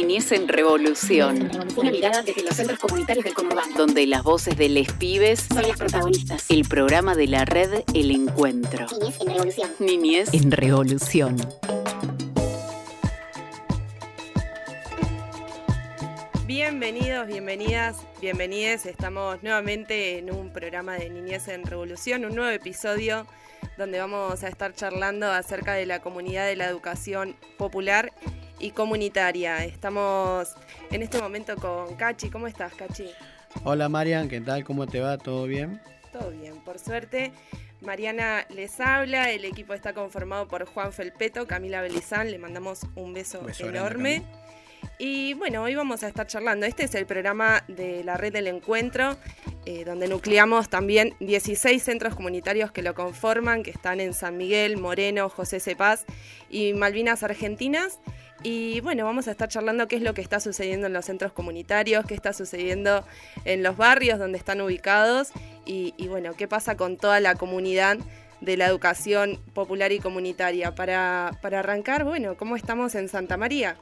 Niñez en Revolución. Una mirada desde los centros comunitarios del conurbano. Donde las voces de les pibes son las protagonistas. El programa de la red El Encuentro. Niñez en Revolución. Niñez en Revolución. Bienvenidos, bienvenidas, bienvenides. Estamos nuevamente en un programa de Niñez en Revolución, un nuevo episodio donde vamos a estar charlando acerca de la comunidad de la educación popular y comunitaria. Estamos en este momento con Cachi. ¿Cómo estás, Cachi? Hola Marian, ¿qué tal? ¿Cómo te va? ¿Todo bien? Todo bien, por suerte. Mariana les habla, el equipo está conformado por Juan Felpeto, Camila Belizán, le mandamos un beso, enorme. Y bueno, hoy vamos a estar charlando. Este es el programa de la red del encuentro, eh, donde nucleamos también 16 centros comunitarios que lo conforman, que están en San Miguel, Moreno, José Cepaz y Malvinas Argentinas. Y bueno, vamos a estar charlando qué es lo que está sucediendo en los centros comunitarios, qué está sucediendo en los barrios donde están ubicados y, bueno, qué pasa con toda la comunidad de la educación popular y comunitaria. Para, para arrancar, bueno, ¿cómo estamos en Santa María?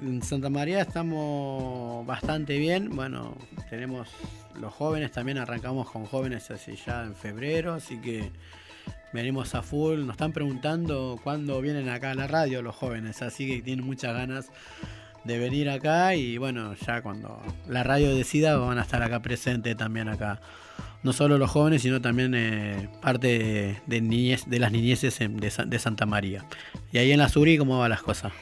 En Santa María estamos bastante bien. Bueno, tenemos los jóvenes, también arrancamos con jóvenes así ya en febrero, así que venimos a full. Nos están preguntando cuándo vienen acá a la radio los jóvenes, así que tienen muchas ganas de venir acá y bueno, ya cuando la radio decida van a estar acá presentes también acá. No solo los jóvenes, sino también eh, parte de, niñez, de las niñeces de, Santa María. Y ahí en la Suri, ¿cómo van las cosas?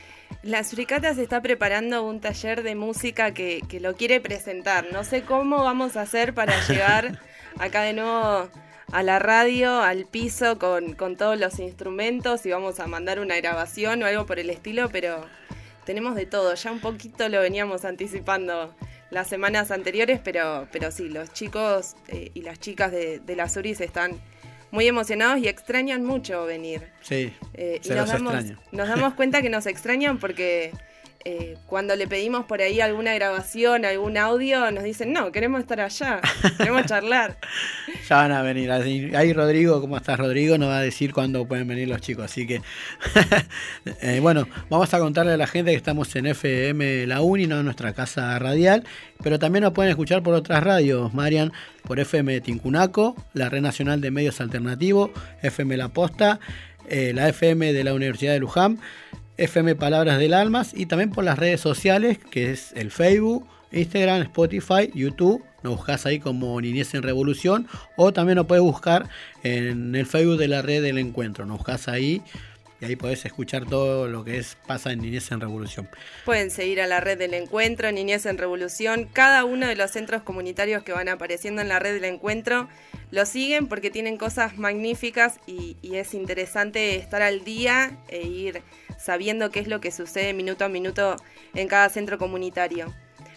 La Suricata se está preparando un taller de música que, que lo quiere presentar. No sé cómo vamos a hacer para llegar acá de nuevo a la radio, al piso, con, todos los instrumentos y vamos a mandar una grabación o algo por el estilo, pero tenemos de todo. Ya un poquito lo veníamos anticipando las semanas anteriores, pero, pero sí, los chicos eh, y las chicas de, de la Suris están muy emocionados y extrañan mucho venir. Sí, eh, y nos, damos, nos damos cuenta que nos extrañan porque eh, cuando le pedimos por ahí alguna grabación, algún audio, nos dicen, no, queremos estar allá, queremos charlar. Ya van a venir. Ahí Rodrigo, ¿cómo estás Rodrigo? Nos va a decir cuándo pueden venir los chicos. Así que, eh, bueno, vamos a contarle a la gente que estamos en FM La Uni, no en nuestra casa radial, pero también nos pueden escuchar por otras radios, Marian, por FM Tincunaco, la Red Nacional de Medios Alternativos, FM La Posta, eh, la FM de la Universidad de Luján FM Palabras del Almas y también por las redes sociales, que es el Facebook, Instagram, Spotify, YouTube. Nos buscas ahí como Niñez en Revolución o también nos puedes buscar en el Facebook de la red del encuentro. Nos buscas ahí y ahí podés escuchar todo lo que es pasa en Niñez en Revolución. Pueden seguir a la red del encuentro, Niñez en Revolución. Cada uno de los centros comunitarios que van apareciendo en la red del encuentro lo siguen porque tienen cosas magníficas y, y es interesante estar al día e ir sabiendo qué es lo que sucede minuto a minuto en cada centro comunitario.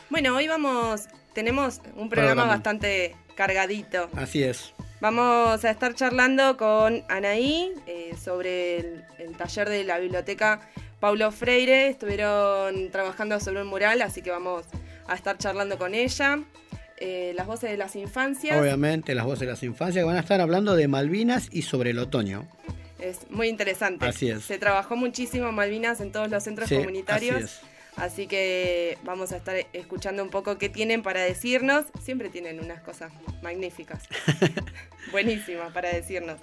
Bueno, hoy vamos, tenemos un programa, bastante cargadito. Así es. Vamos a estar charlando con Anaí eh, sobre el, taller de la biblioteca Paulo Freire. Estuvieron trabajando sobre un mural, así que vamos a estar charlando con ella. Eh, las voces de las infancias. Obviamente, las voces de las infancias que van a estar hablando de Malvinas y sobre el otoño. Es muy interesante. Así es. Se trabajó muchísimo Malvinas en todos los centros comunitarios. Así, que vamos a estar escuchando un poco qué tienen para decirnos. Siempre tienen unas cosas magníficas. Buenísimas para decirnos.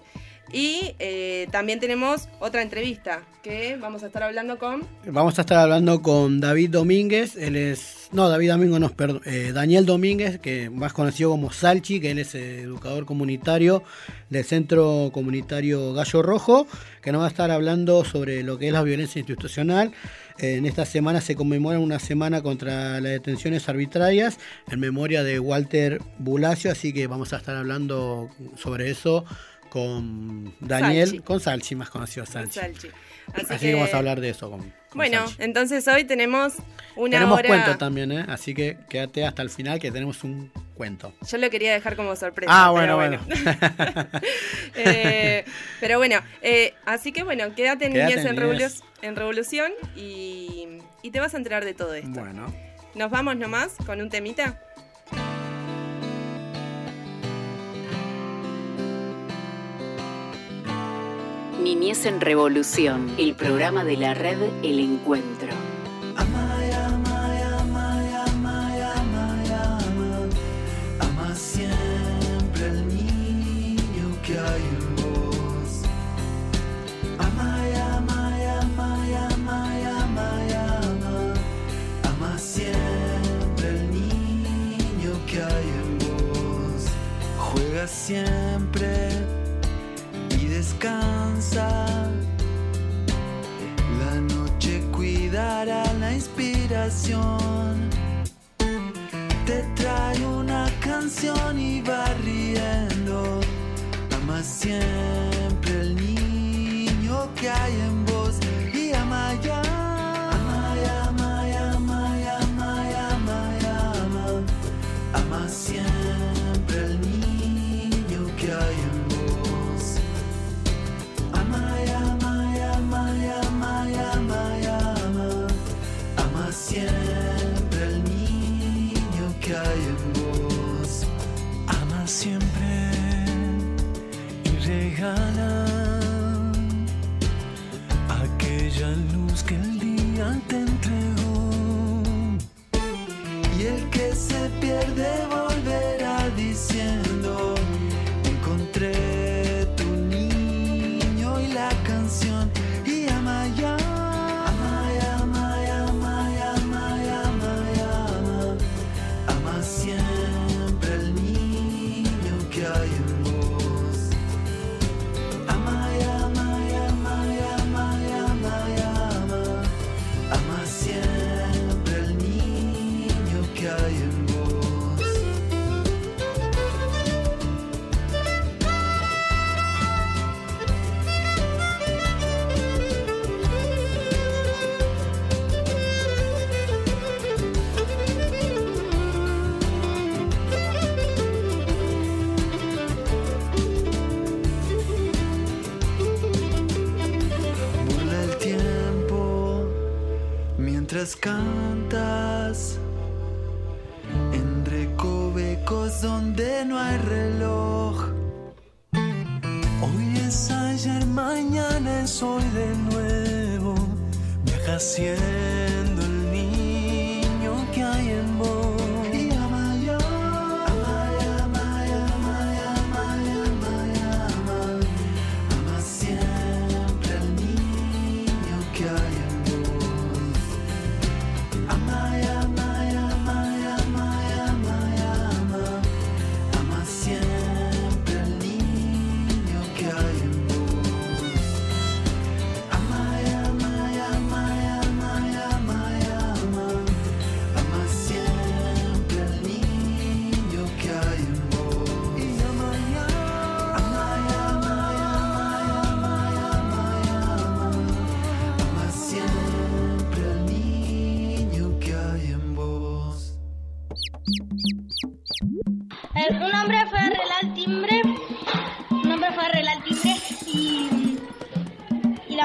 Y eh, también tenemos otra entrevista que vamos a estar hablando con. Vamos a estar hablando con David Domínguez. Él es. No, David Domingo no, perdón. Eh, Daniel Domínguez, que más conocido como Salchi, que él es educador comunitario del Centro Comunitario Gallo Rojo, que nos va a estar hablando sobre lo que es la violencia institucional. En esta semana se conmemora una semana contra las detenciones arbitrarias en memoria de Walter Bulacio, así que vamos a estar hablando sobre eso con Daniel, con Salchi, más conocido Salchi. Así, que... vamos a hablar de eso. Con, bueno, entonces hoy tenemos una tenemos cuento también, ¿eh? así que quédate hasta el final que tenemos un cuento. Yo lo quería dejar como sorpresa. Ah, bueno, bueno. Eh, pero bueno, eh, así que bueno, quédate en Niñez en, en, Revolución y, y te vas a enterar de todo esto. Bueno. Nos vamos nomás con un temita. Niñez en Revolución, el programa de la red El Encuentro.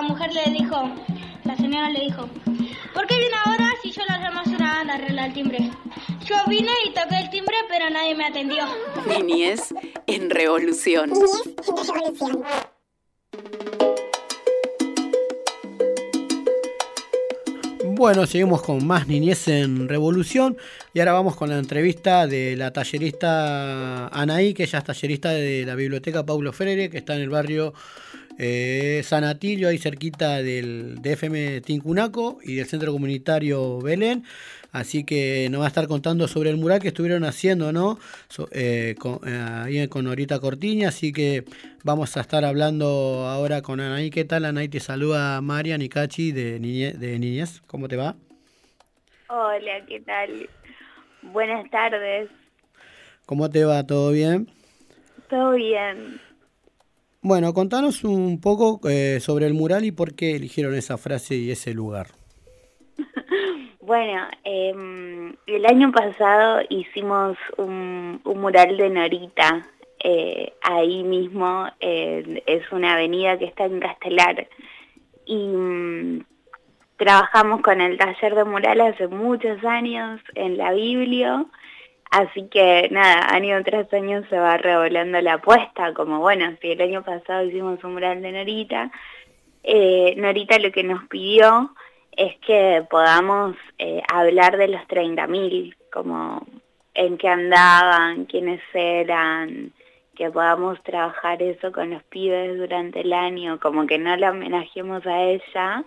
Mujer le dijo, la señora le dijo, ¿por qué viene ahora si yo la llamo hace una banda a arreglar el timbre? Yo vine y toqué el timbre pero nadie me atendió. Niñez en revolución. Bueno, seguimos con más Niñez en Revolución y ahora vamos con la entrevista de la tallerista Anaí, que ella es tallerista de la Biblioteca Paulo Freire, que está en el barrio eh, San Atilio, ahí cerquita del DFM Tincunaco y del Centro Comunitario Belén. Así que nos va a estar contando sobre el mural que estuvieron haciendo, ¿no? So- eh, con, eh, ahí con Norita Cortiña. Así que vamos a estar hablando ahora con Anaí. ¿Qué tal, Anaí? Te saluda María Nicachi de, de Niñez. ¿Cómo te va? Hola, ¿qué tal? Buenas tardes. ¿Cómo te va? ¿Todo bien? ¿Todo bien? Bueno, contanos un poco eh, sobre el mural y por qué eligieron esa frase y ese lugar. Bueno, em, el año pasado hicimos un, mural de Norita, eh, ahí mismo, es una avenida que está en Castelar, y mm, trabajamos con el taller de mural hace muchos años en la Biblio, así que nada, año tras año se va revolando la apuesta, como bueno, si el año pasado hicimos un mural de Norita, eh, Norita lo que nos pidió es que podamos eh, hablar de los 30.000, como en qué andaban, quiénes eran, que podamos trabajar eso con los pibes durante el año, como que no la homenajemos a ella,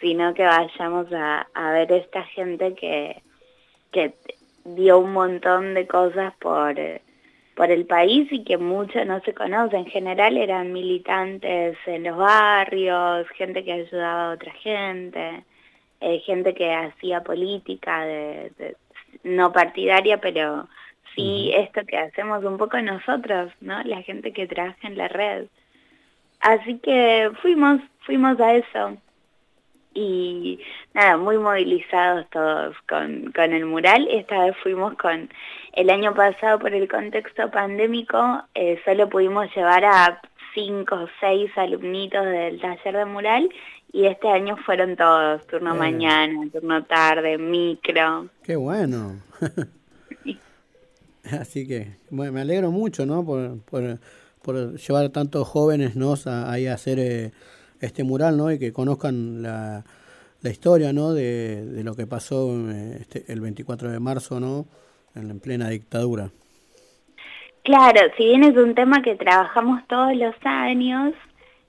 sino que vayamos a, a ver esta gente que, que dio un montón de cosas por, por el país y que mucho no se conoce. En general eran militantes en los barrios, gente que ayudaba a otra gente, eh, gente que hacía política de, no partidaria, pero sí esto que hacemos un poco nosotros, ¿no? La gente que trabaja en la red. Así que fuimos, fuimos a eso y nada, muy movilizados todos con, con el mural. Esta vez fuimos con, el año pasado por el contexto pandémico, eh, solo pudimos llevar a cinco o seis alumnitos del taller de mural y este año fueron todos, turno mañana, turno tarde, micro. Qué bueno. Así que bueno, me alegro mucho, ¿no? Por, por, por llevar a tantos jóvenes, ¿no? A, ahí a hacer... Eh, este mural, ¿no? Y que conozcan la, la historia, ¿no? De, de, lo que pasó eh, este, el 24 de marzo, ¿no? En, plena dictadura. Claro, si bien es un tema que trabajamos todos los años,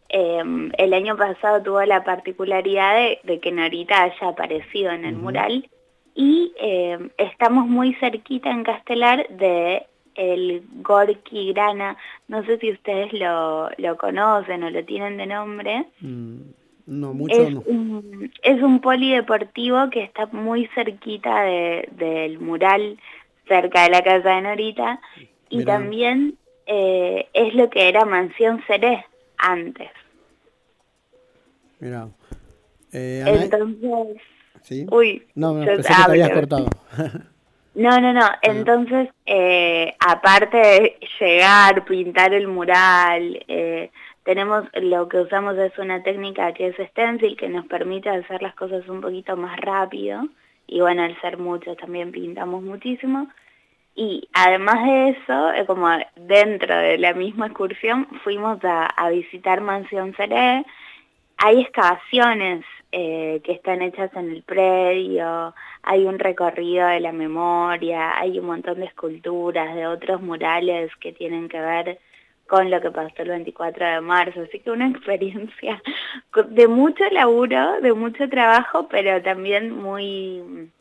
em, el año pasado tuvo la particularidad de, que Norita haya aparecido en el mural y em, estamos muy cerquita en Castelar de el Gorky Grana, no sé si ustedes lo, lo conocen o lo tienen de nombre. Mm, no, mucho es Un, es un polideportivo que está muy cerquita de, del mural, cerca de la casa de Norita, y también eh, es lo que era Mansión Seré antes. Mira. Eh, Entonces... ¿Sí? Uy, no, no pensé que te habías cortado. No, no, no. Entonces, eh, aparte de llegar, pintar el mural, eh, tenemos lo que usamos es una técnica que es stencil, que nos permite hacer las cosas un poquito más rápido. Y bueno, al ser muchos también pintamos muchísimo. Y además de eso, eh, como dentro de la misma excursión, fuimos a, a visitar Mansión Seré. Hay excavaciones eh, que están hechas en el predio, hay un recorrido de la memoria, hay un montón de esculturas, de otros murales que tienen que ver con lo que pasó el 24 de marzo, así que una experiencia de mucho laburo, de mucho trabajo, pero también muy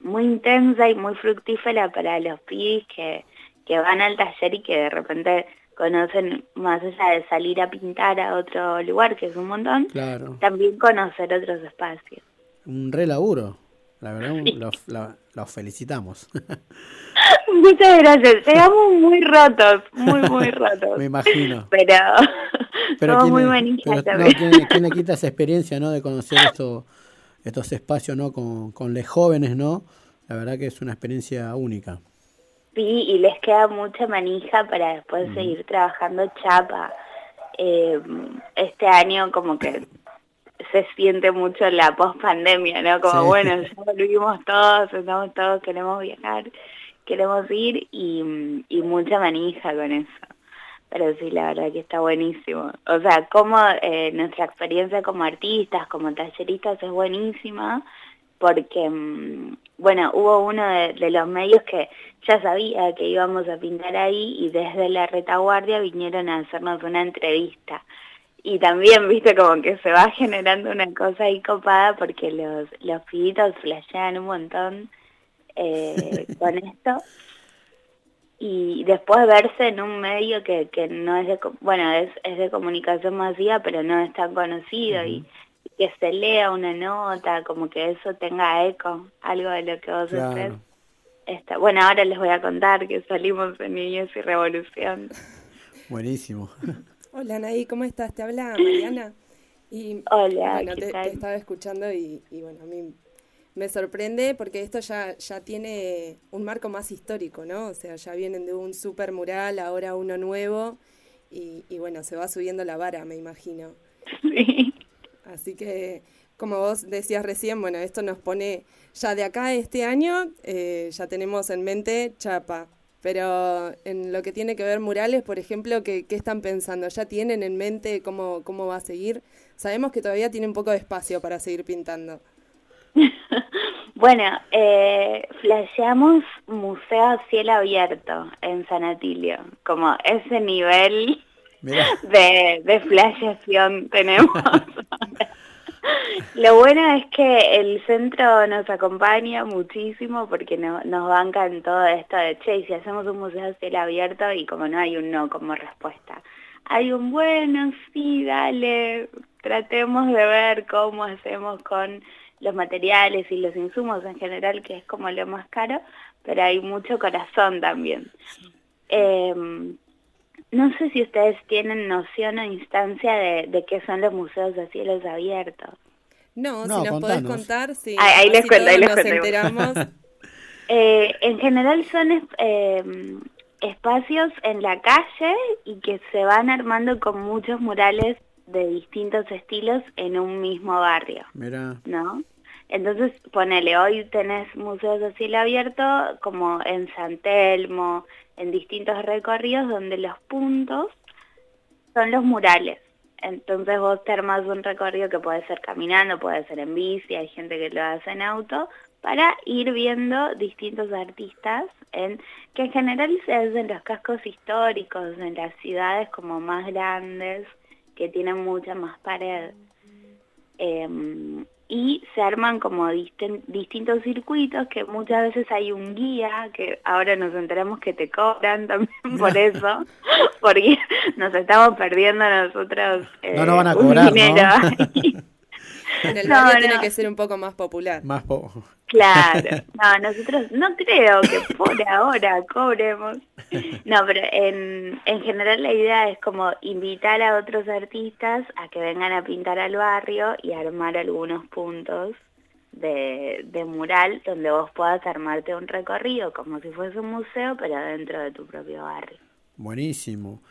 muy intensa y muy fructífera para los pibes que, que van al taller y que de repente conocen más allá de salir a pintar a otro lugar, que es un montón, también conocer otros espacios. Un re laburo, la verdad los, felicitamos. Muchas gracias, llegamos muy rotos, muy, muy rotos. Me imagino. Pero, somos muy manijas también. ¿quién, le quita esa experiencia, no? De conocer esto, estos espacios, ¿no? Con, con los jóvenes, ¿no? La verdad que es una experiencia única. Sí, y les queda mucha manija para después seguir trabajando chapa. Eh, este año como que se siente mucho la post-pandemia, ¿no? Como, bueno, ya volvimos todos, estamos todos, queremos viajar, queremos ir y, y mucha manija con eso. Pero sí, la verdad que está buenísimo. O sea, como eh, nuestra experiencia como artistas, como talleristas es buenísima, porque, mm, bueno, hubo uno de, los medios que ya sabía que íbamos a pintar ahí y desde la retaguardia vinieron a hacernos una entrevista. Y también, viste, como que se va generando una cosa ahí copada porque los, los pibitos flashean un montón eh, con esto. Y después verse en un medio que, que no es de, bueno, es, es de comunicación masiva, pero no es tan conocido y que se lea una nota, como que eso tenga eco, algo de lo que vos claro. Está, bueno, ahora les voy a contar que salimos en Niñez y Revolución. Buenísimo. Hola, Nay, ¿cómo estás? Te habla Mariana. Y, Hola, bueno, te, estaba escuchando y, bueno, a mí me sorprende porque esto ya, ya tiene un marco más histórico, ¿no? O sea, ya vienen de un super mural, ahora uno nuevo y, y bueno, se va subiendo la vara, me imagino. Sí. Así que, como vos decías recién, bueno, esto nos pone ya de acá este año, eh, ya tenemos en mente Chapa. Pero en lo que tiene que ver murales, por ejemplo, ¿qué, ¿qué, están pensando? ¿Ya tienen en mente cómo, cómo va a seguir? Sabemos que todavía tiene un poco de espacio para seguir pintando. bueno, eh, flasheamos Museo a Cielo Abierto en San Atilio, como ese nivel de, de flasheación tenemos. Lo bueno es que el centro nos acompaña muchísimo porque no, nos bancan todo esto de, che, si hacemos un museo a cielo abierto y como no hay un no como respuesta. Hay un bueno, sí, dale, tratemos de ver cómo hacemos con los materiales y los insumos en general, que es como lo más caro, pero hay mucho corazón también. Em, no sé si ustedes tienen noción o instancia de, de qué son los museos de cielos abiertos. No, si nos podés contar, sí. Ahí, les cuento, ahí les nos enteramos. eh, en general son eh, espacios en la calle y que se van armando con muchos murales de distintos estilos en un mismo barrio. Mira. ¿No? Entonces, ponele, hoy tenés museos de cielo abierto como en San Telmo, en distintos recorridos donde los puntos son los murales. Entonces vos te armás un recorrido que puede ser caminando, puede ser en bici, hay gente que lo hace en auto, para ir viendo distintos artistas que en general se hacen en los cascos históricos, en las ciudades como más grandes, que tienen mucha más pared. Em, y se arman como distintos circuitos que muchas veces hay un guía que ahora nos enteramos que te cobran también por eso porque nos estamos perdiendo nosotros no nos van a eh, cobrar dinero En el barrio tiene que ser un poco más popular. Más Claro. No, nosotros no creo que por ahora cobremos. No, pero en, en general la idea es como invitar a otros artistas a que vengan a pintar al barrio y armar algunos puntos de, de mural donde vos puedas armarte un recorrido como si fuese un museo, pero dentro de tu propio barrio. Buenísimo.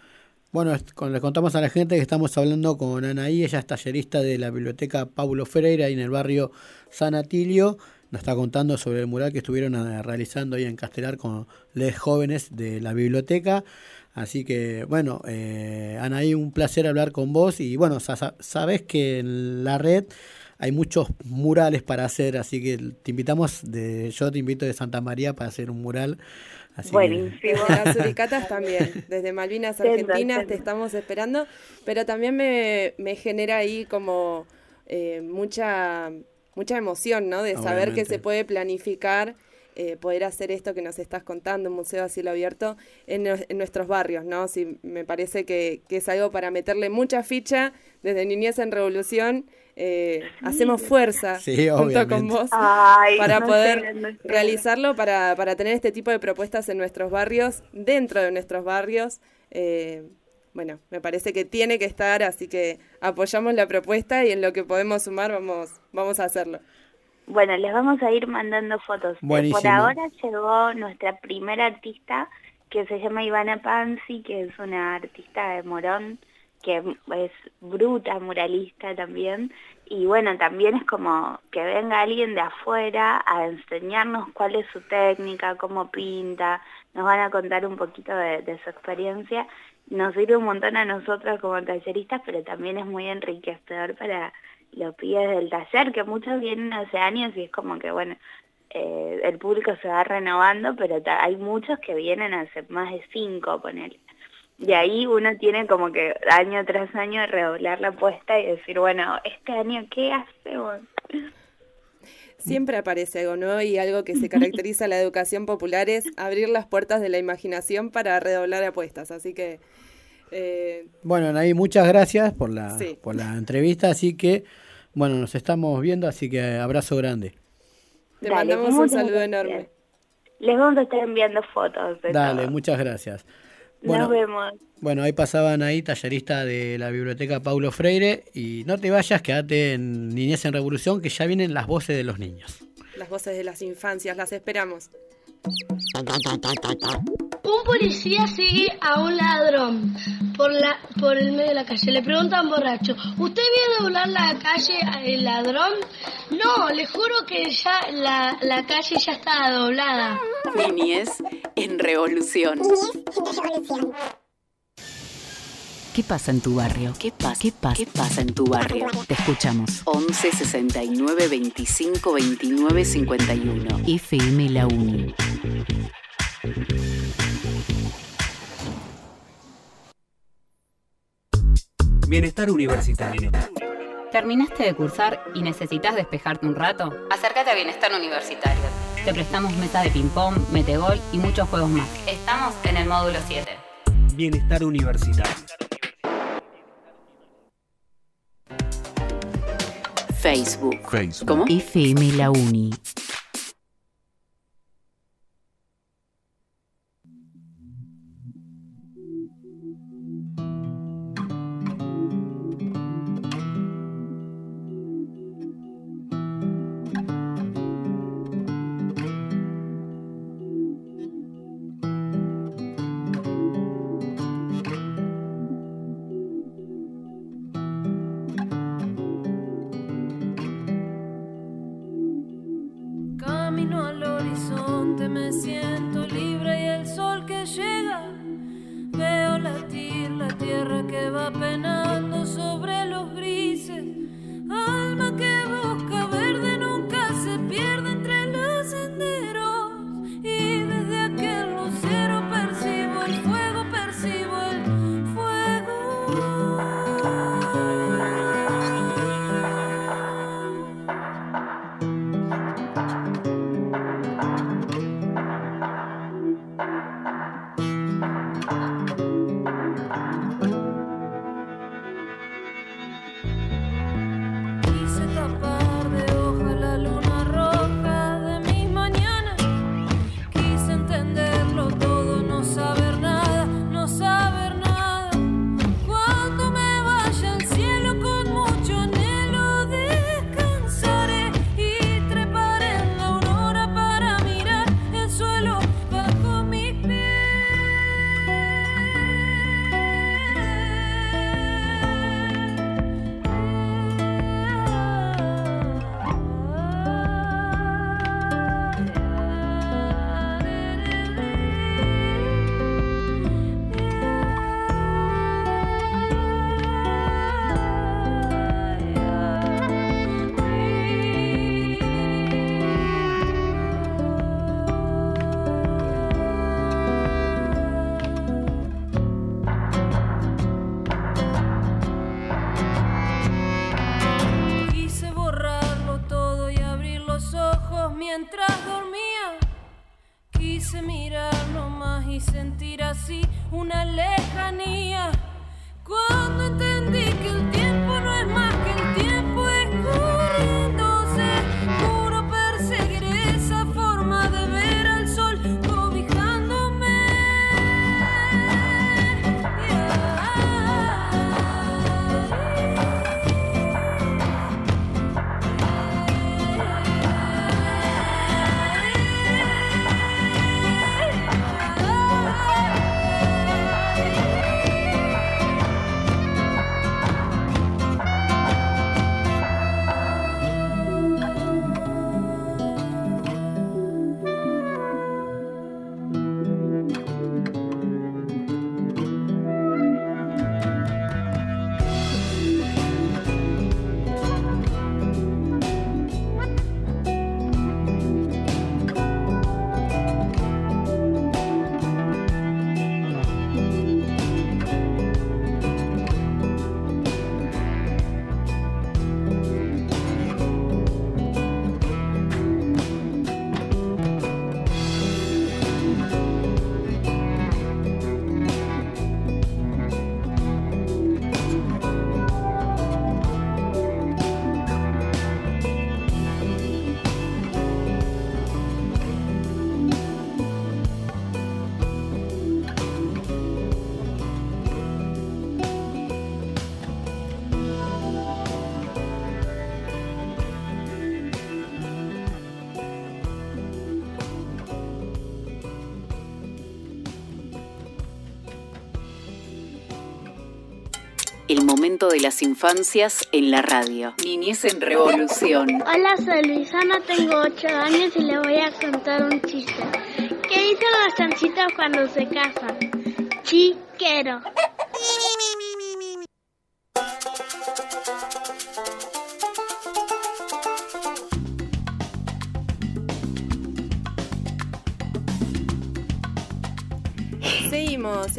Bueno, le contamos a la gente que estamos hablando con Anaí, ella es tallerista de la biblioteca Paulo Ferreira en el barrio San Atilio. Nos está contando sobre el mural que estuvieron eh, realizando ahí en Castelar con los jóvenes de la biblioteca. Así que, bueno, eh, Anaí, un placer hablar con vos. Y bueno, sabes que en la red hay muchos murales para hacer, así que te invitamos, de, yo te invito de Santa María para hacer un mural Buenísimo. Desde las Uricatas también, desde Malvinas Argentinas te estamos esperando, pero también me, me genera ahí como eh, mucha, mucha emoción, ¿no? De saber que se puede planificar. Eh, poder hacer esto que nos estás contando, un museo a cielo abierto, en, en nuestros barrios, ¿no? Sí, me parece que, que, es algo para meterle mucha ficha desde Niñez en Revolución eh, hacemos fuerza junto con vos para poder realizarlo, para, para tener este tipo de propuestas en nuestros barrios, dentro de nuestros barrios. Eh, bueno, me parece que tiene que estar, así que apoyamos la propuesta y en lo que podemos sumar vamos, vamos a hacerlo. Bueno, les vamos a ir mandando fotos. Por ahora llegó nuestra primera artista que se llama Ivana Panzi, que es una artista de Morón, que es bruta, muralista también, y bueno, también es como que venga alguien de afuera a enseñarnos cuál es su técnica, cómo pinta, nos van a contar un poquito de, su experiencia, nos sirve un montón a nosotros como talleristas, pero también es muy enriquecedor para los pibes del taller, que muchos vienen hace años y es como que, bueno, eh, el público se va renovando, pero hay muchos que vienen hace más de cinco, ponele. Y ahí uno tiene como que año tras año redoblar la apuesta y decir, bueno, este año, ¿qué hacemos? Siempre aparece algo nuevo y algo que se caracteriza a la educación popular es abrir las puertas de la imaginación para redoblar apuestas. Así que... Eh... Bueno, Anaí, muchas gracias por la, por la entrevista. Así que, bueno, nos estamos viendo, así que abrazo grande. Te mandamos un saludo enorme. Les vamos a estar enviando fotos. Dale, muchas gracias. Bueno, Nos vemos. Bueno, ahí pasaban ahí, tallerista de la biblioteca Paulo Freire. Y no te vayas, quédate en Niñez en Revolución, que ya vienen las voces de los niños. Las voces de las infancias, las esperamos. Un policía sigue a un ladrón por la por el medio de la calle. Le preguntan borracho, ¿usted viene a doblar la calle el ladrón? No, le juro que ya la, la calle ya está doblada. Niñez en revolución. ¿Qué pasa en tu barrio? ¿Qué pasa? ¿Qué pasa? ¿Qué pasa en tu barrio? Te escuchamos. 11 69 25 29 51. FM La Uni. Bienestar universitario. ¿Terminaste de cursar y necesitas despejarte un rato? Acércate a Bienestar Universitario. Te prestamos mesa de ping-pong, metegol y muchos juegos más. Estamos en el módulo 7. Bienestar Universitario. Facebook. Facebook. ¿Cómo? FM La Uni. Momento de las infancias en la radio. Niñez en revolución. Hola, soy Luisana, tengo 8 años y le voy a contar un chiste. ¿Qué dicen los chanchitos cuando se casan? Chiquero.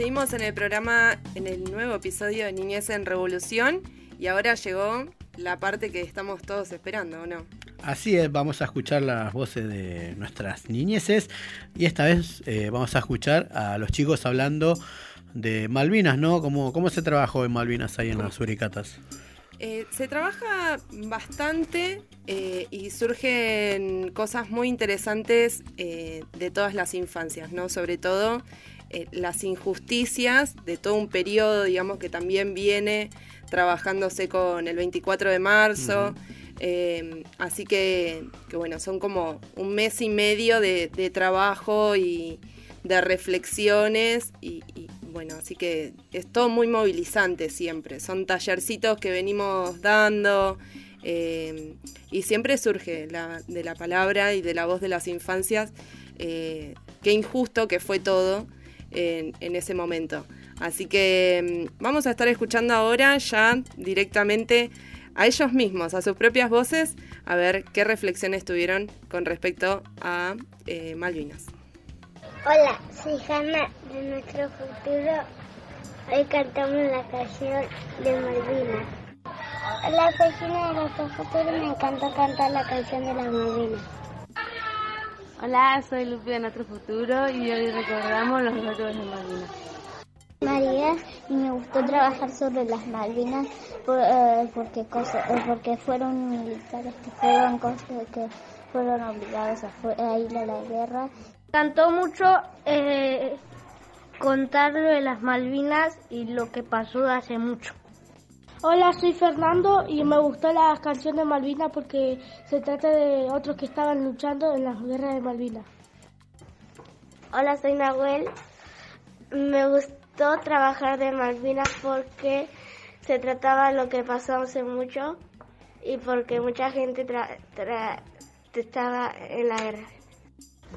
Seguimos, en el programa, en el nuevo episodio de Niñez en Revolución. Y ahora llegó la parte que estamos todos esperando, ¿o no? Así es, vamos a escuchar las voces de nuestras niñeces y esta vez eh, vamos a escuchar a los chicos hablando de Malvinas, ¿no? ¿Cómo, cómo se trabajó en Malvinas ahí en las Uricatas? Eh, se trabaja bastante eh, y surgen cosas muy interesantes de todas las infancias, ¿no? Sobre todo las injusticias de todo un periodo, digamos, que también viene trabajándose con el 24 de marzo. así que, bueno, son como un mes y medio de, trabajo y de reflexiones y, bueno, así que es todo muy movilizante siempre. Son tallercitos que venimos dando eh, y siempre surge de la palabra y de la voz de las infancias. Eh, qué injusto que fue todo en, ese momento. Así que mm, vamos a estar escuchando ahora ya directamente a ellos mismos, a sus propias voces, a ver qué reflexiones tuvieron con respecto a eh, Malvinas. Hola, soy Hanna de nuestro futuro. Hoy cantamos la canción de Malvinas. Hola, soy Gina de nuestro futuro me encanta cantar la canción de las Malvinas. Hola, soy Lupi de nuestro futuro y hoy recordamos los héroes de Malvinas. María y me gustó trabajar sobre las Malvinas eh, porque, eh, porque fueron militares que fueron, que fueron obligados a ir a la guerra Cantó mucho eh, contar lo de las Malvinas y lo que pasó hace mucho. Hola, soy Fernando y me gustó la canción de Malvinas porque se trata de otros que estaban luchando en las guerras de Malvinas. Hola, soy Nahuel. Me gustó trabajar de Malvinas porque se trataba de lo que pasó hace mucho y porque mucha gente estaba en la guerra.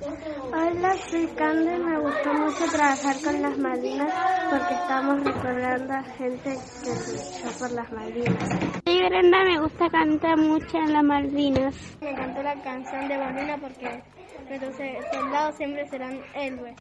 Hola, soy Cande. Me gustó mucho trabajar con las Malvinas porque estamos recordando a gente que luchó por las Malvinas. Soy Brenda, me gusta cantar mucho en las Malvinas. Me encantó la canción de Malvinas porque los soldados siempre serán héroes.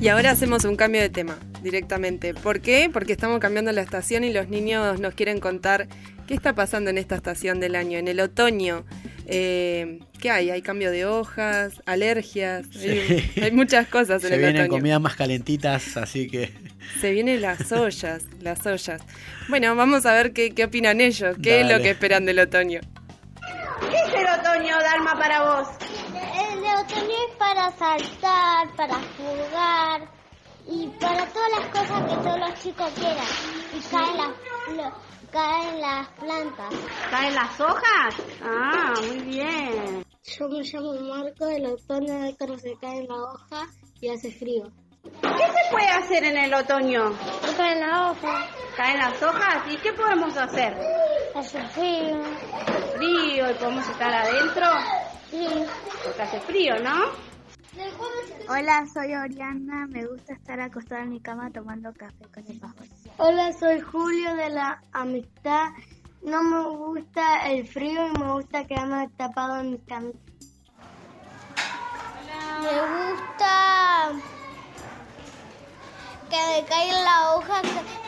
Y ahora hacemos un cambio de tema directamente. ¿Por qué? Porque estamos cambiando la estación y los niños nos quieren contar qué está pasando en esta estación del año, en el otoño. Eh, ¿Qué hay? Hay cambio de hojas, alergias, hay, muchas cosas en Se el vienen comidas más calentitas, así que... Se vienen las ollas, las ollas. Bueno, vamos a ver qué, opinan ellos, qué es lo que esperan del otoño. ¿Qué es el otoño, Dalma, para vos? El otoño es para saltar, para jugar y para todas las cosas que todos los chicos quieran. Y caen las caen las plantas. ¿Caen las hojas? Ah, muy bien. Yo me llamo Marco, el otoño es cuando se cae la hoja y hace frío. ¿Qué se puede hacer en el otoño? Caen las hojas. ¿Caen las hojas? ¿Y qué podemos hacer? Hace frío. Hace frío y podemos estar adentro. Sí. Porque hace frío, ¿no? Hola, soy Oriana. Me gusta estar acostada en mi cama tomando café con el bajo. Hola, soy Julio de la Amistad. No me gusta el frío y me gusta quedarme tapado en mi cama. Me gusta que me caiga la hoja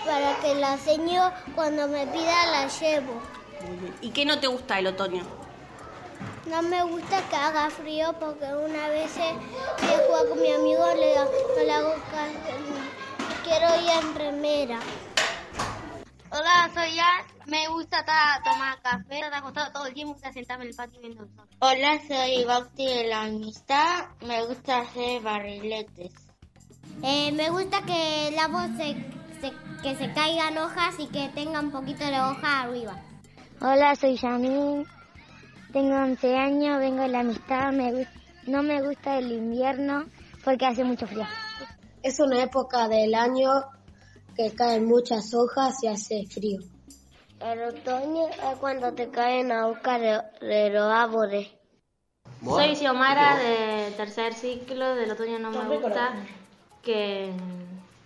para que la seño cuando me pida la llevo. ¿Y qué no te gusta el otoño? No me gusta que haga frío porque una vez he, jugado con mi amigo le, no le hago quiero ir en remera. Hola, soy Jan. Me gusta estar tomar café, estar acostado todo el tiempo, me gusta sentarme en el patio viendo el sol. Hola, soy Bauti de la Amistad. Me gusta hacer barriletes. Eh, me gusta que el agua se, que se caigan hojas y que tenga un poquito de hoja arriba. Hola, soy Janine. Tengo 11 años, vengo de la amistad, me, no me gusta el invierno porque hace mucho frío. Es una época del año que caen muchas hojas y hace frío. El otoño es cuando te caen hojas de, los árboles. Soy Xiomara de tercer ciclo, del otoño no me gusta que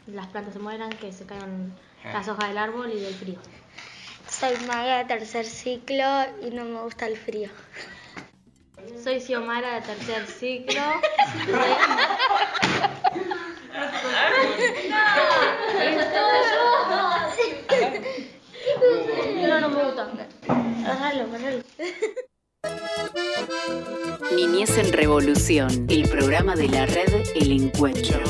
las plantas se mueran, que se caigan las hojas del árbol y del frío. Soy Maga de tercer ciclo y no me gusta el frío. Soy Xiomara de tercer ciclo. No, no me gusta. Bájalo, bájalo. Niñez en Revolución, el programa de la red El Encuentro.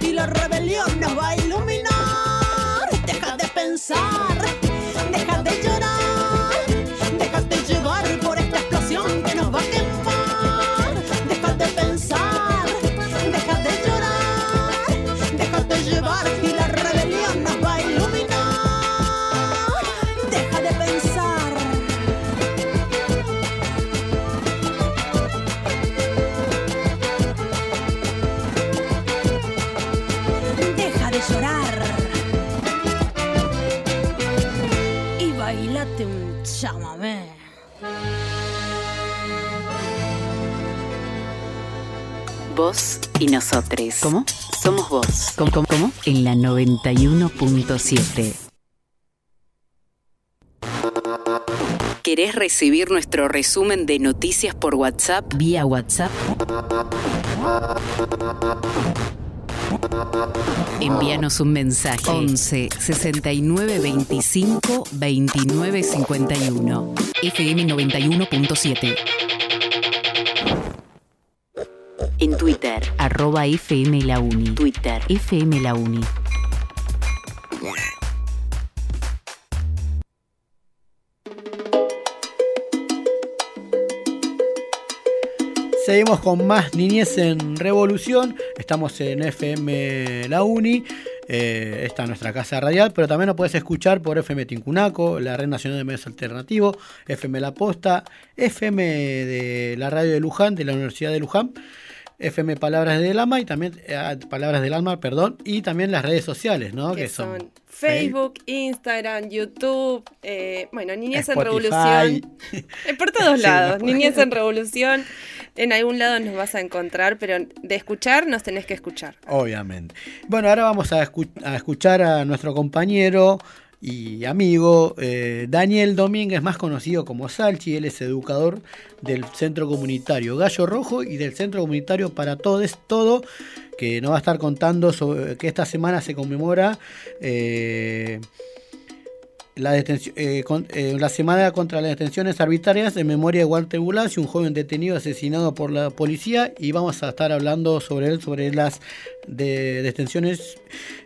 y la rebelión nos va a iluminar. ¿Cómo? Somos vos. ¿Cómo? ¿Cómo? ¿Cómo? En la 91.7. ¿Querés recibir nuestro resumen de noticias por WhatsApp? Vía WhatsApp. Envíanos un mensaje 11 69 25 29 51 FM 91.7 En Twitter arroba FM La Uni. Twitter, FM La Uni. Seguimos con más Niñez en Revolución. Estamos en FM La Uni. Eh, esta es nuestra casa radial, pero también nos puedes escuchar por FM Tincunaco, la Red Nacional de Medios Alternativos, FM La Posta, FM de la Radio de Luján, de la Universidad de Luján, FM Palabras del Alma y también eh, Palabras del Alma, perdón, y también las redes sociales, ¿no? Que, son, Facebook, Instagram, YouTube, eh, bueno, Niñez en Revolución. por todos lados, Niñez en Revolución en algún lado nos vas a encontrar, pero de escuchar nos tenés que escuchar. Obviamente. Bueno, ahora vamos a, escuchar a nuestro compañero y amigo eh, Daniel Domínguez, más conocido como Salchi. Él es educador del Centro Comunitario Gallo Rojo y del Centro Comunitario para Todos, todo, que nos va a estar contando sobre que esta semana se conmemora. Eh, la, detención, eh, eh, la semana contra las detenciones arbitrarias en memoria de Walter Bulacio, un joven detenido asesinado por la policía, y vamos a estar hablando sobre él, sobre las detenciones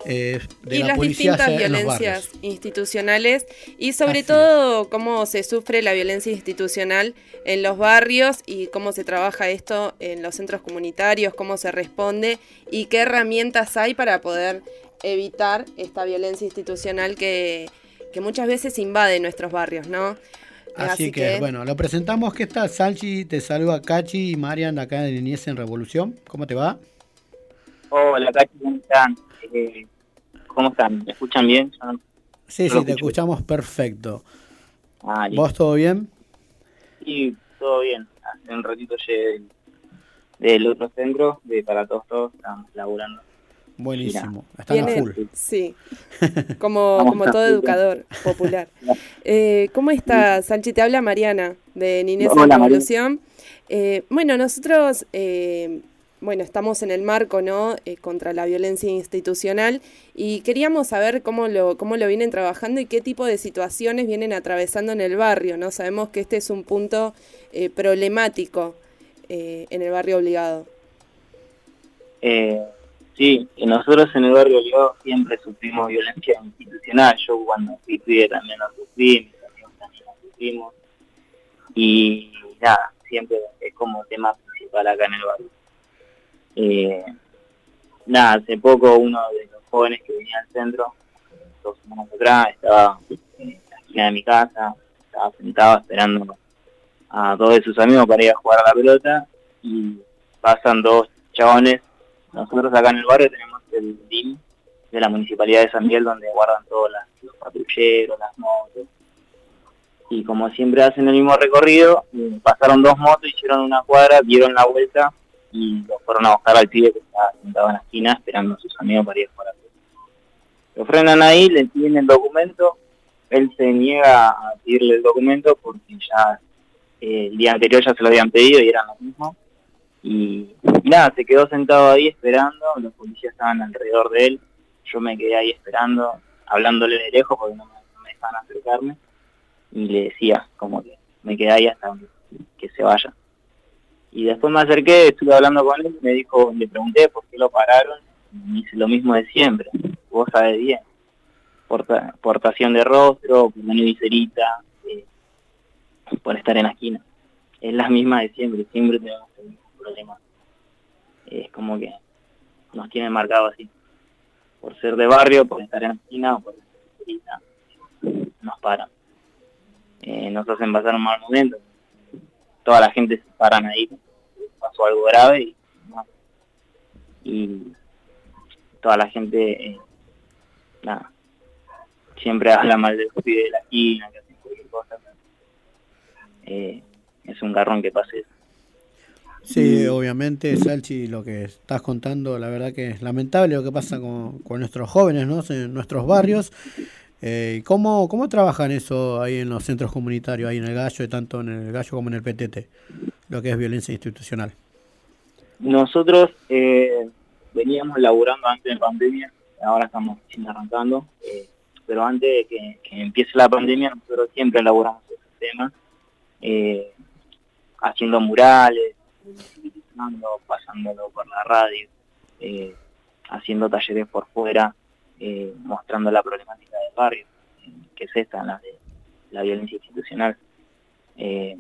eh, de y las distintas violencias institucionales y sobre todo cómo se sufre la violencia institucional en los barrios y cómo se trabaja esto en los centros comunitarios, cómo se responde y qué herramientas hay para poder evitar esta violencia institucional que que muchas veces invade nuestros barrios, ¿no? Así, que, bueno, lo presentamos. ¿Qué tal, Salchi? Te saluda Cachi y Marian acá de Niñez en Revolución. ¿Cómo te va? Hola, Cachi, ¿cómo están? Eh, ¿Cómo están? ¿Me escuchan bien? sí, sí, te escuchamos perfecto. Ah, ¿Vos todo bien? Sí, todo bien. Hace un ratito llegué del, otro centro, de para todos, todos, estamos laburando. Buenísimo, están a full. Sí, como, como todo educador popular. Eh, ¿Cómo estás, Sanchi? Te habla Mariana de Ninés en Revolución. Eh, bueno, nosotros, eh, bueno, estamos en el marco, ¿no? contra la violencia institucional y queríamos saber cómo lo, cómo lo vienen trabajando y qué tipo de situaciones vienen atravesando en el barrio, ¿no? Sabemos que este es un punto problemático en el barrio obligado. Eh Sí, nosotros en el barrio siempre sufrimos violencia institucional. Yo cuando fui también lo sufrí, mis amigos también lo sufrimos. Y nada, siempre es como tema principal acá en el barrio. Eh, nada, hace poco uno de los jóvenes que venía al centro, dos semanas atrás, estaba en la esquina de mi casa, estaba sentado esperando a todos sus amigos para ir a jugar a la pelota y pasan dos chabones nosotros acá en el barrio tenemos el DIM de la Municipalidad de San Miguel donde guardan todos los patrulleros, las motos. Y como siempre hacen el mismo recorrido, eh, pasaron dos motos, hicieron una cuadra, dieron la vuelta y lo fueron a buscar al pibe que estaba sentado en la esquina esperando a sus amigos para ir a jugar. Lo frenan ahí, le piden el documento, él se niega a pedirle el documento porque ya eh, el día anterior ya se lo habían pedido y eran los mismos. Y nada, se quedó sentado ahí esperando, los policías estaban alrededor de él, yo me quedé ahí esperando, hablándole de lejos porque no me, dejaban acercarme, y le decía como que me quedé ahí hasta que se vaya. Y después me acerqué, estuve hablando con él, me dijo, le pregunté por qué lo pararon, y me dice lo mismo de siempre, vos sabés bien, portación de rostro, por una viserita, eh, por estar en la esquina. Es la misma de siempre, siempre tenemos problema. Es como que nos tienen marcado así. Por ser de barrio, por estar en o por estar nos paran. Eh, nos hacen pasar un mal momento. Toda la gente se paran ahí, pasó algo grave y, toda la gente, eh, siempre habla mal de de la esquina, que hacen cualquier cosa. Eh, es un garrón que pase eso. Sí, obviamente, Salchi, lo que estás contando, la verdad que es lamentable lo que pasa con, nuestros jóvenes, ¿no? En nuestros barrios. Eh, ¿cómo, ¿Cómo trabajan eso ahí en los centros comunitarios, ahí en el Gallo, tanto en el Gallo como en el PTT, lo que es violencia institucional? Nosotros eh, veníamos laburando antes de pandemia, ahora estamos arrancando, eh, pero antes de que, que, empiece la pandemia nosotros siempre laburamos ese tema, eh, haciendo murales, mostrando, pasándolo por la radio, eh, haciendo talleres por fuera, eh, mostrando la problemática del barrio, que es esta, la de la violencia institucional. Eh,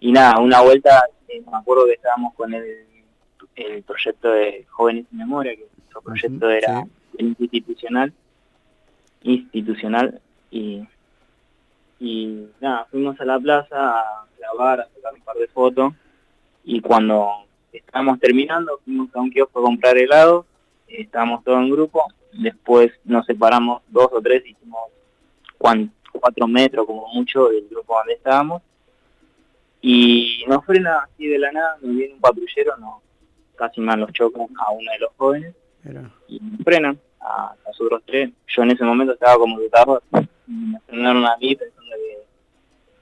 y nada, una vuelta, me acuerdo que estábamos con el, el proyecto de Jóvenes en Memoria, que nuestro proyecto era institucional, institucional, y, y nada, fuimos a la plaza a grabar, a sacar un par de fotos, y cuando estábamos terminando, fuimos a un kiosco a comprar helado, estábamos todos en grupo, después nos separamos dos o tres, hicimos cuatro metros como mucho del grupo donde estábamos, y nos frena así de la nada, nos viene un patrullero, no, casi más los chocan a uno de los jóvenes, y nos frenan a nosotros tres. Yo en ese momento estaba como dotado, me frenaron a mí que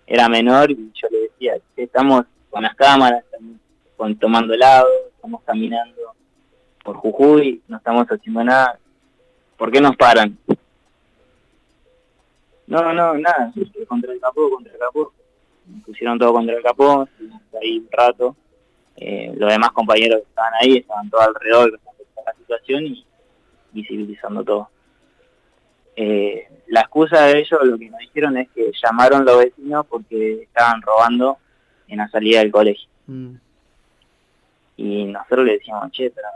era menor, y yo le decía, estamos con las cámaras, estamos con, tomando helado, estamos caminando por Jujuy, no estamos haciendo nada, ¿por qué nos paran? No, no, nada, contra el capó, contra el capó. pusieron todo contra el capó, ahí un rato. Eh, los demás compañeros que estaban ahí estaban todos alrededor de la situación y visibilizando todo. Eh, la excusa de ellos, lo que nos dijeron es que llamaron los vecinos porque estaban robando en la salida del colegio. Mm. Y nosotros le decíamos, che, pero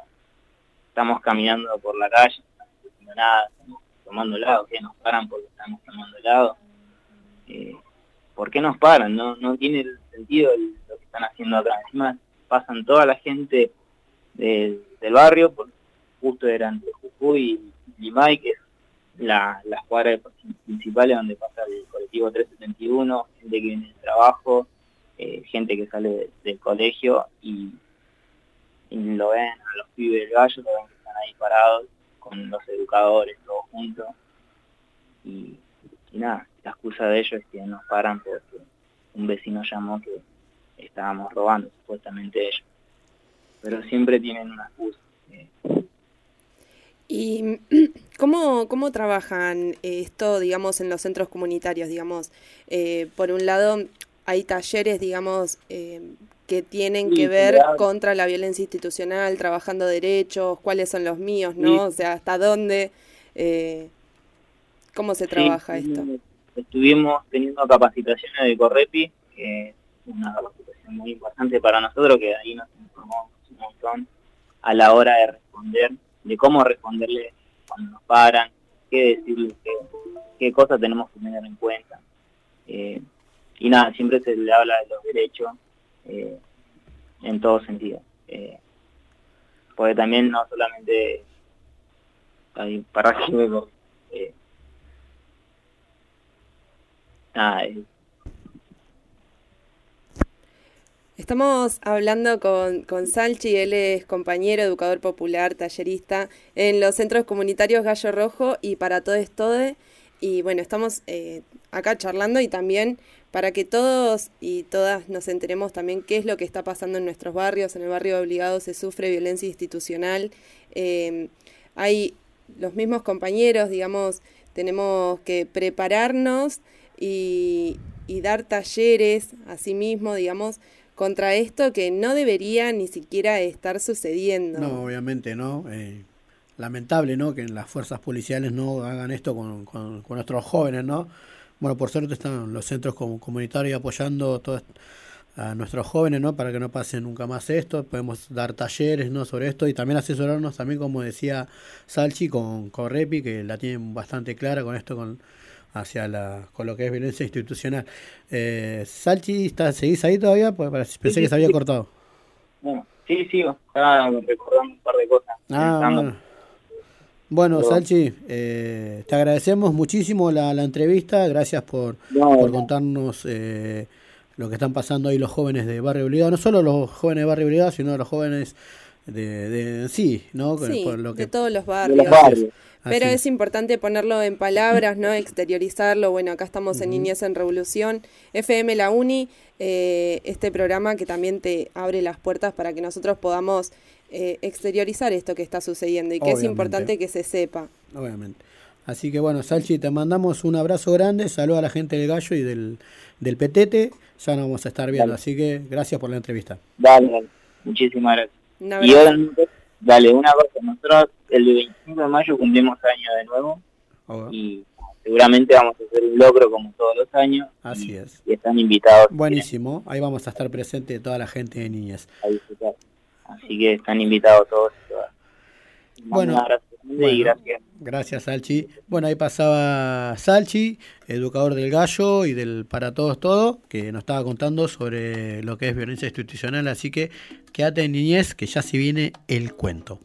estamos caminando por la calle, no estamos haciendo nada, estamos tomando helado, que nos paran porque estamos tomando helado. Eh, ¿Por qué nos paran? No, no tiene sentido lo que están haciendo acá. Encima pasan toda la gente del barrio, porque justo eran entre Jujuy y Limay, que es la, las cuadras principales donde pasa el colectivo 371, gente que viene del trabajo, eh, gente que sale del colegio y, lo ven a los pibes del gallo, lo ven que están ahí parados con los educadores todos juntos y, nada, la excusa de ellos es que nos paran porque un vecino llamó que estábamos robando supuestamente ellos pero siempre tienen una excusa. ¿Y cómo, cómo trabajan esto, digamos, en los centros comunitarios? Digamos, eh, por un lado, hay talleres, digamos, eh, que tienen que ver contra la violencia institucional, trabajando derechos, cuáles son los míos, ¿no? O sea, hasta dónde, eh, cómo se trabaja esto. Estuvimos teniendo capacitaciones de Correpi, que es una capacitación muy importante para nosotros, que ahí nos informamos un montón a la hora de responder, de cómo responderle cuando nos paran, qué decirles, qué, qué cosas tenemos que tener en cuenta. Eh, y nada, siempre se le habla de los derechos eh, en todo sentido. Eh, porque también no solamente hay para eh, nada, Estamos hablando con, con Salchi, él es compañero, educador popular, tallerista en los centros comunitarios Gallo Rojo y para todo esto Y bueno, estamos eh, acá charlando y también para que todos y todas nos enteremos también qué es lo que está pasando en nuestros barrios. En el barrio obligado se sufre violencia institucional. Eh, hay los mismos compañeros, digamos, tenemos que prepararnos y, dar talleres a sí mismo, digamos, contra esto que no debería ni siquiera estar sucediendo. No, obviamente no. Eh, lamentable, ¿no? Que las fuerzas policiales no hagan esto con, con nuestros jóvenes, ¿no? Bueno, por suerte están los centros comunitarios apoyando a nuestros jóvenes, ¿no? Para que no pase nunca más esto. Podemos dar talleres, ¿no? Sobre esto y también asesorarnos también, como decía Salchi, con Correpi, que la tienen bastante clara con esto, con hacia la con lo que es violencia institucional. Eh, Salchi, ¿seguís ahí todavía? Pues pensé que se había cortado. Bueno, sí, sigo. Estaba recordando un par de cosas. Ah, bueno. Bueno, Salchi, eh, te agradecemos muchísimo la, entrevista, gracias por, por contarnos eh, lo que están pasando ahí los jóvenes de Barrio Obligado, no solo los jóvenes de Barrio Obligado, sino los jóvenes de, de sí, ¿no? Sí, de todos los barrios. Pero es importante ponerlo en palabras, ¿no? Exteriorizarlo. Bueno, acá estamos en Niñez en Revolución, FM La Uni, eh, este programa que también te abre las puertas para que nosotros podamos eh, exteriorizar esto que está sucediendo y que es importante que se sepa. Obviamente. Así que bueno, Salchi, te mandamos un abrazo grande, saludos a la gente del Gallo y del, del Petete, ya nos vamos a estar viendo, así que gracias por la entrevista. Dale, muchísimas gracias. Y ahora, dale, una cosa, nosotros el 25 de mayo cumplimos año de nuevo y seguramente vamos a hacer un logro como todos los años. Así es. Y están invitados. Buenísimo, ahí vamos a estar presente toda la gente de niñas. Así que están invitados todos. Bueno, gracias. Gracias, Salchi. Bueno, ahí pasaba Salchi, educador del gallo y del Para Todos Todo, que nos estaba contando sobre lo que es violencia institucional. Así que quédate en niñez, que ya se viene el cuento.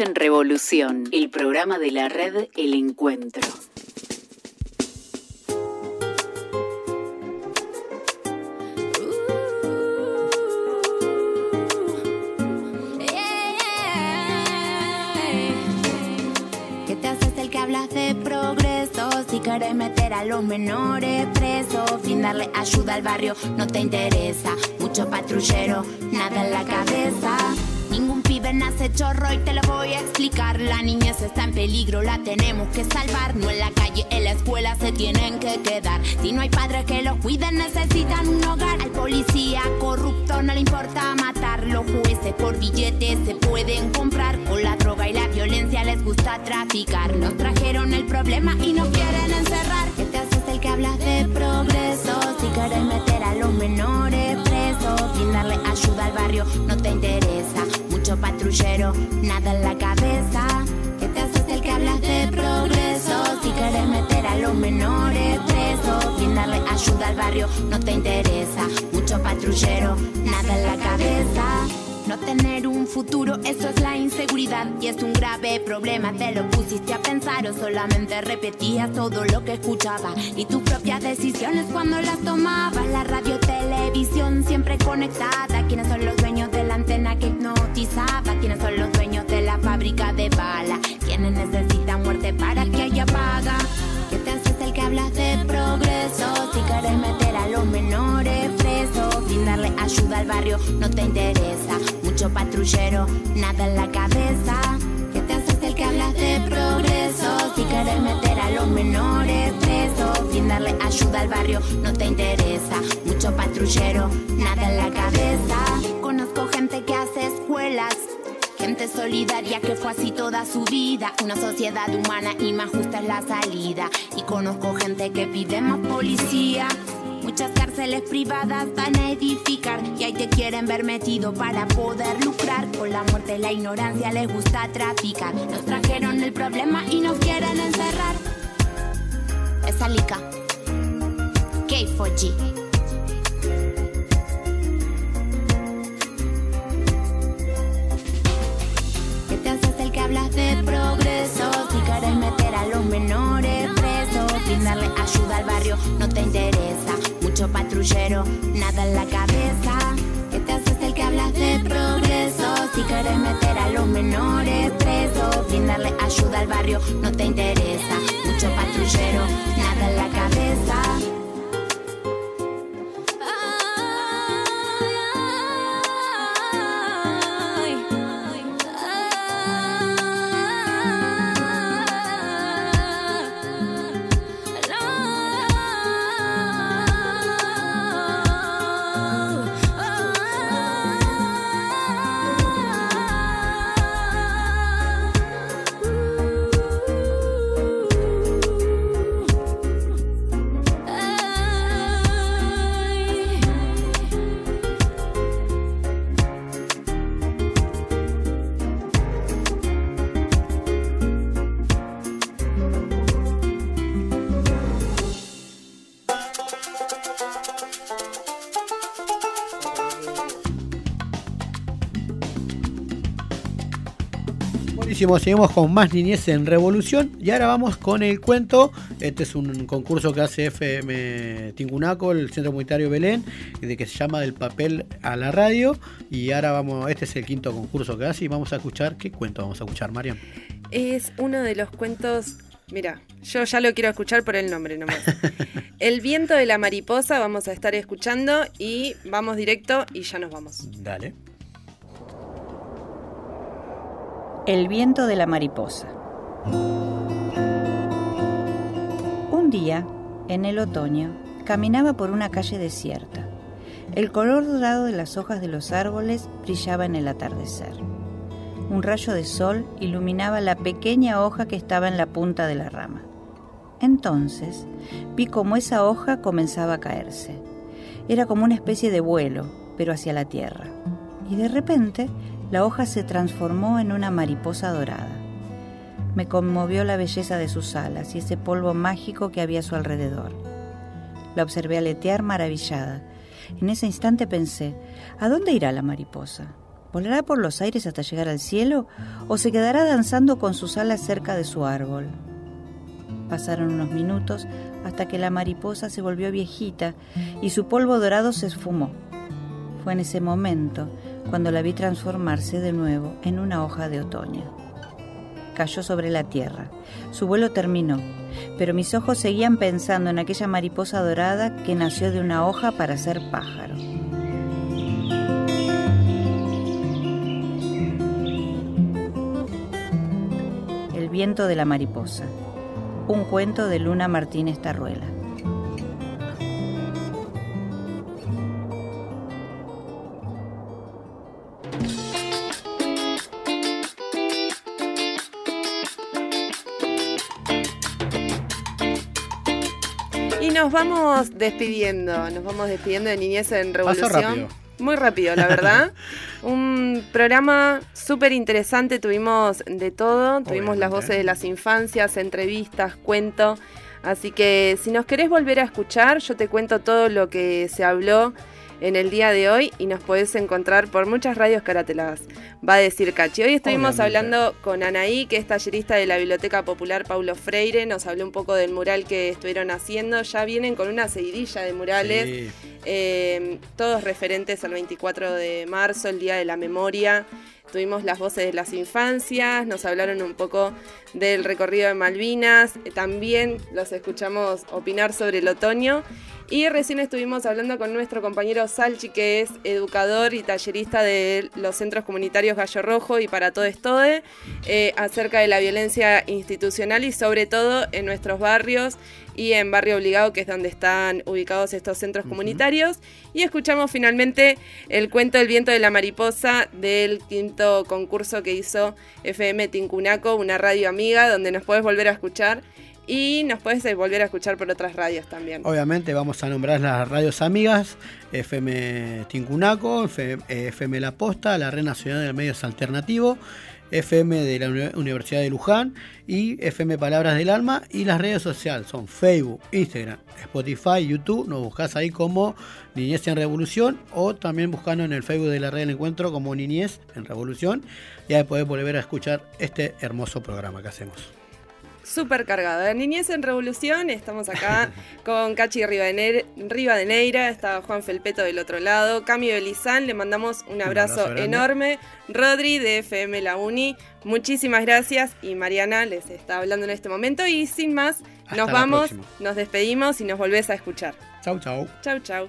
En Revolución, el programa de la red El Encuentro. ¿Qué te haces el que hablas de progreso? Si querés meter a los menores presos, sin darle ayuda al barrio, no te interesa. Mucho patrullero, nada en la cabeza. Pibe nace chorro y te lo voy a explicar. La niñez está en peligro, la tenemos que salvar. No en la calle, en la escuela se tienen que quedar. Si no hay padres que los cuiden, necesitan un hogar. Al policía corrupto no le importa matar. Los jueces por billetes se pueden comprar. Con la droga y la violencia les gusta traficar. Nos trajeron el problema y nos quieren encerrar. Hablas de progreso? Si quieres meter a los menores presos, sin darle ayuda al barrio, no te interesa mucho patrullero, nada en la cabeza. ¿Qué te haces el que hablas de progreso? Si quieres meter a los menores presos, sin darle ayuda al barrio, no te interesa. Mucho patrullero, nada en la cabeza. Tener un futuro, eso es la inseguridad y es un grave problema. Te lo pusiste a pensar o solamente repetías todo lo que escuchabas y tus propias decisiones cuando las tomabas. La radio, televisión siempre conectada. ¿Quiénes son los dueños de la antena que hipnotizaba? ¿Quiénes son los dueños de la fábrica de bala? ¿Quiénes necesitan muerte para que haya paga? ¿Qué te haces el que hablas de progreso? Si quieres meter a los menores presos, sin darle ayuda al barrio, no te interesa. Mucho patrullero, nada en la cabeza. ¿Qué te haces el que hablas de progreso? Si quieres meter a los menores presos, sin darle ayuda al barrio, no te interesa. Mucho patrullero, nada en la cabeza. Conozco gente que hace escuelas Gente solidaria que fue así toda su vida. Una sociedad humana y más justa es la salida. Y conozco gente que pide más policía. Muchas cárceles privadas van a edificar y ahí te quieren ver metido para poder lucrar. Con la muerte la ignorancia les gusta traficar. Nos trajeron el problema y nos quieren encerrar. Es Alica. K4G. hablas de progreso, si quieres meter a los menores presos, sin darle ayuda al barrio, no te interesa. Mucho patrullero, nada en la cabeza. ¿Qué te haces el que hablas de progreso? Si quieres meter a los menores presos, sin darle ayuda al barrio, no te interesa. Mucho patrullero, nada en la cabeza. Seguimos con más niñez en revolución y ahora vamos con el cuento. Este es un concurso que hace FM Tingunaco, el Centro Comunitario Belén, de que se llama Del papel a la radio. Y ahora vamos, este es el quinto concurso que hace y vamos a escuchar, ¿qué cuento vamos a escuchar, Mariam? Es uno de los cuentos Mira, yo ya lo quiero escuchar por el nombre nomás. el viento de la mariposa vamos a estar escuchando y vamos directo y ya nos vamos. Dale. El viento de la mariposa. Un día, en el otoño, caminaba por una calle desierta. El color dorado de las hojas de los árboles brillaba en el atardecer. Un rayo de sol iluminaba la pequeña hoja que estaba en la punta de la rama. Entonces vi cómo esa hoja comenzaba a caerse. Era como una especie de vuelo, pero hacia la tierra. Y de repente la hoja se transformó en una mariposa dorada. Me conmovió la belleza de sus alas y ese polvo mágico que había a su alrededor. La observé aletear maravillada. En ese instante pensé, ¿a dónde irá la mariposa? ¿Volará por los aires hasta llegar al cielo o se quedará danzando con sus alas cerca de su árbol? Pasaron unos minutos hasta que la mariposa se volvió viejita y su polvo dorado se esfumó. Fue en ese momento cuando la vi transformarse de nuevo en una hoja de otoño. Cayó sobre la tierra. Su vuelo terminó, pero mis ojos seguían pensando en aquella mariposa dorada que nació de una hoja para ser pájaro. El viento de la mariposa. Un cuento de Luna Martínez Tarruela. Vamos despidiendo, nos vamos despidiendo de Niñez en Revolución. Muy rápido, la verdad. Un programa súper interesante, tuvimos de todo, tuvimos las voces de las infancias, entrevistas, cuento. Así que si nos querés volver a escuchar, yo te cuento todo lo que se habló en el día de hoy y nos podés encontrar por muchas radios que ahora te las va a decir Cachi. Hoy estuvimos hablando con Anaí, que es tallerista de la Biblioteca Popular Paulo Freire, nos habló un poco del mural que estuvieron haciendo, ya vienen con una seguidilla de murales, eh, todos referentes al 24 de marzo, el Día de la Memoria. Tuvimos las voces de las infancias, nos hablaron un poco del recorrido de Malvinas, también los escuchamos opinar sobre el otoño y recién estuvimos hablando con nuestro compañero Salchi, que es educador y tallerista de los centros comunitarios Gallo Rojo y para todo esto, eh, acerca de la violencia institucional y sobre todo en nuestros barrios y en Barrio Obligado, que es donde están ubicados estos centros comunitarios. Y escuchamos finalmente el cuento El viento de la mariposa del quinto concurso que hizo FM Tincunaco, una radio amiga, donde nos puedes volver a escuchar y nos puedes eh, volver a escuchar por otras radios también. Obviamente vamos a nombrar las radios amigas, FM Tincunaco, FM La Posta, la Red Nacional de Medios Alternativos, FM de la Universidad de Luján y FM Palabras del Alma. Y las redes sociales son Facebook, Instagram, Spotify, YouTube, nos buscas ahí como Niñez en Revolución o también buscando en el Facebook de la Red del Encuentro como Niñez en Revolución. Y ahí podés volver a escuchar este hermoso programa que hacemos súper cargado. De Niñez en Revolución, estamos acá con Cachi Rivadeneira, está Juan Felpeto del otro lado, Cami Belizán, le mandamos un abrazo, enorme. Rodri de FM La Uni, muchísimas gracias. Y Mariana les está hablando en este momento. Y sin más, nos vamos, nos despedimos y nos volvés a escuchar. Chau, chau. Chau, chau.